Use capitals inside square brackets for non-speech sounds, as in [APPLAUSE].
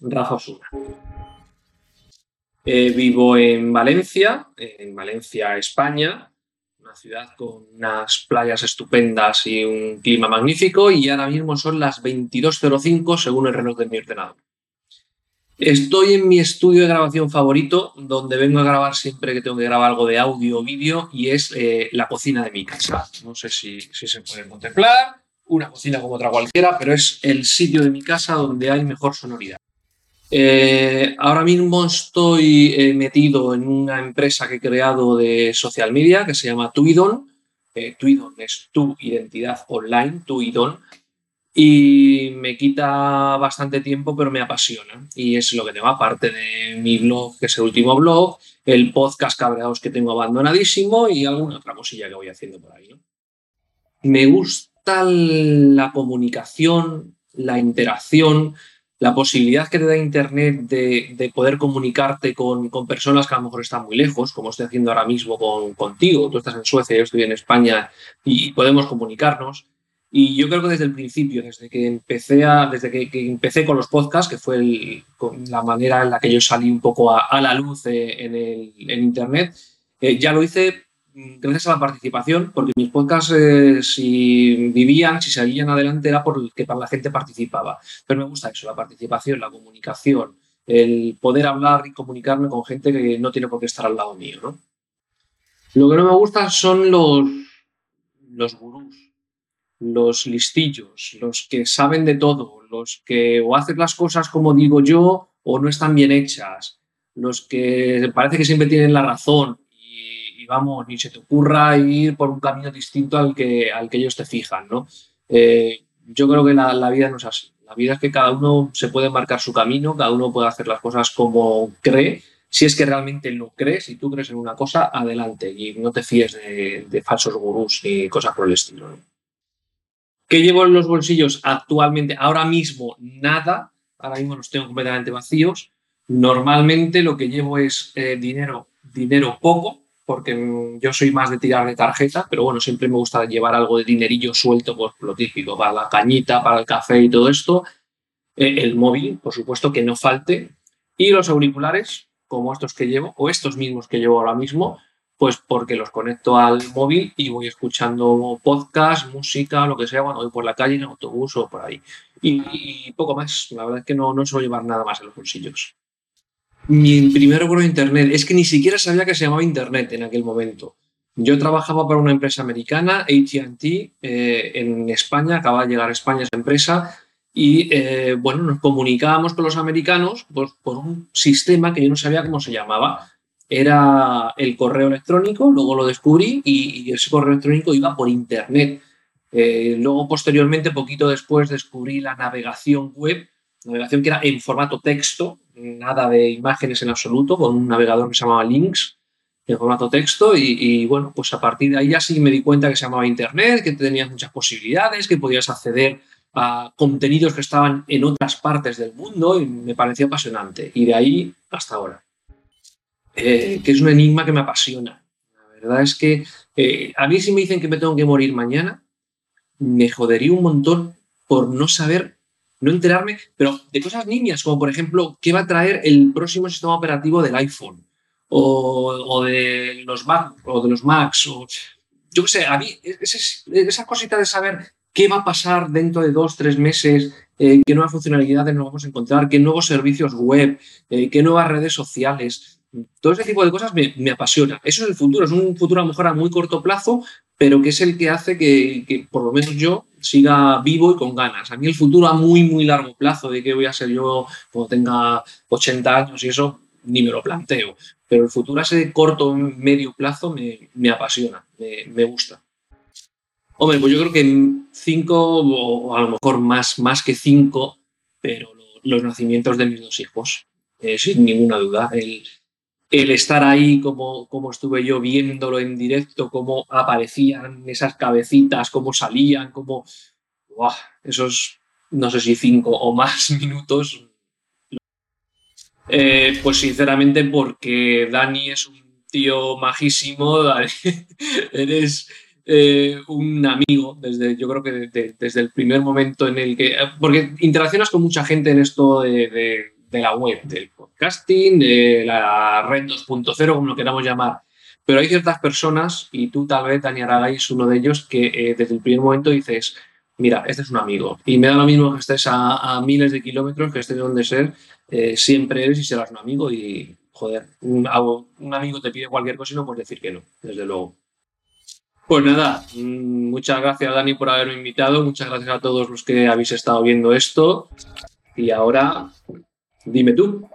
Rafa Osuna. Eh, vivo en Valencia, en Valencia, España, una ciudad con unas playas estupendas y un clima magnífico y ahora mismo son las 22.05 según el reloj de mi ordenador. Estoy en mi estudio de grabación favorito, donde vengo a grabar siempre que tengo que grabar algo de audio o vídeo, y es eh, la cocina de mi casa. No sé si, si se puede contemplar, una cocina como otra cualquiera, pero es el sitio de mi casa donde hay mejor sonoridad. Eh, ahora mismo estoy eh, metido en una empresa que he creado de social media que se llama Tuidon. Eh, Tuidon es tu identidad online, Tuidon. Y me quita bastante tiempo, pero me apasiona. Y es lo que tengo, aparte de mi blog, que es el último blog, el podcast cabreados que tengo abandonadísimo y alguna otra cosilla que voy haciendo por ahí. Me gusta la comunicación, la interacción, la posibilidad que te da Internet de, poder comunicarte con, personas que a lo mejor están muy lejos, como estoy haciendo ahora mismo con, contigo, tú estás en Suecia, yo estoy en España y, podemos comunicarnos. Y yo creo que desde el principio, desde que empecé, a, desde que, empecé con los podcasts, que fue la manera en la que yo salí un poco a, la luz eh, en, el, en Internet, eh, ya lo hice gracias a la participación, porque mis podcasts, eh, si vivían, si seguían adelante, era porque la gente participaba. Pero me gusta eso, la participación, la comunicación, el poder hablar y comunicarme con gente que no tiene por qué estar al lado mío. ¿no? Lo que no me gusta son los, los gurús, los listillos, los que saben de todo, los que o hacen las cosas como digo yo o no están bien hechas, los que parece que siempre tienen la razón vamos, ni se te ocurra ir por un camino distinto al que, al que ellos te fijan, ¿no? Eh, yo creo que la, vida no es así. La vida es que cada uno se puede marcar su camino, cada uno puede hacer las cosas como cree. Si es que realmente lo crees, si tú crees en una cosa, adelante y no te fíes de, falsos gurús ni cosas por el estilo. ¿Qué llevo en los bolsillos actualmente? Ahora mismo nada, ahora mismo los tengo completamente vacíos. Normalmente lo que llevo es eh, dinero, dinero poco, porque yo soy más de tirar de tarjeta, pero bueno, siempre me gusta llevar algo de dinerillo suelto, pues lo típico, para la cañita, para el café y todo esto. Eh, el móvil, por supuesto, que no falte. Y los auriculares, como estos que llevo, o estos mismos que llevo ahora mismo, pues porque los conecto al móvil y voy escuchando podcast, música, lo que sea, cuando voy por la calle, en autobús o por ahí. Y, poco más. La verdad es que no, no suelo llevar nada más en los bolsillos mi primer recuerdo de Internet. Es que ni siquiera sabía que se llamaba Internet en aquel momento. Yo trabajaba para una empresa americana, ATT, eh, en España, acaba de llegar a España esa empresa, y eh, bueno, nos comunicábamos con los americanos pues, por un sistema que yo no sabía cómo se llamaba. Era el correo electrónico, luego lo descubrí y, ese correo electrónico iba por Internet. Eh, luego, posteriormente, poquito después, descubrí la navegación web, navegación que era en formato texto, nada de imágenes en absoluto, con un navegador que se llamaba Links, en formato texto, y, bueno, pues a partir de ahí ya sí me di cuenta que se llamaba Internet, que tenías muchas posibilidades, que podías acceder a contenidos que estaban en otras partes del mundo, y me pareció apasionante. Y de ahí hasta ahora. Eh, que es un enigma que me apasiona. La verdad es que eh, a mí si me dicen que me tengo que morir mañana, me jodería un montón por no saber no enterarme, pero de cosas niñas, como por ejemplo, ¿qué va a traer el próximo sistema operativo del iPhone? O, de los Mac, o de los Macs, o yo qué sé, a mí esa cosita de saber qué va a pasar dentro de dos, tres meses, eh, qué nuevas funcionalidades nos vamos a encontrar, qué nuevos servicios web, eh, qué nuevas redes sociales, todo ese tipo de cosas me, apasiona. Eso es el futuro, es un futuro a lo mejor a muy corto plazo, pero que es el que hace que, por lo menos yo siga vivo y con ganas. A mí el futuro a muy, muy largo plazo, de qué voy a ser yo cuando tenga 80 años y eso, ni me lo planteo. Pero el futuro a ese corto, medio plazo me, apasiona, me, gusta. Hombre, pues yo creo que cinco, o a lo mejor más, más que cinco, pero los nacimientos de mis dos hijos, eh, sin ninguna duda. El, el estar ahí como, como estuve yo viéndolo en directo, cómo aparecían esas cabecitas, cómo salían, cómo... esos, no sé si cinco o más [LAUGHS] minutos. Eh, pues sinceramente porque Dani es un tío majísimo, [LAUGHS] eres eh, un amigo, desde, yo creo que desde el primer momento en el que... Porque interaccionas con mucha gente en esto de de la web, del podcasting, de la red 2.0, como lo queramos llamar. Pero hay ciertas personas, y tú tal vez, Dani Aragay, es uno de ellos, que eh, desde el primer momento dices, mira, este es un amigo. Y me da lo mismo que estés a, miles de kilómetros, que estés donde ser, eh, siempre eres y serás un amigo. Y, joder, un, un, amigo te pide cualquier cosa y no puedes decir que no, desde luego. Pues nada, mm, muchas gracias Dani por haberme invitado, muchas gracias a todos los que habéis estado viendo esto. Y ahora, dime tú.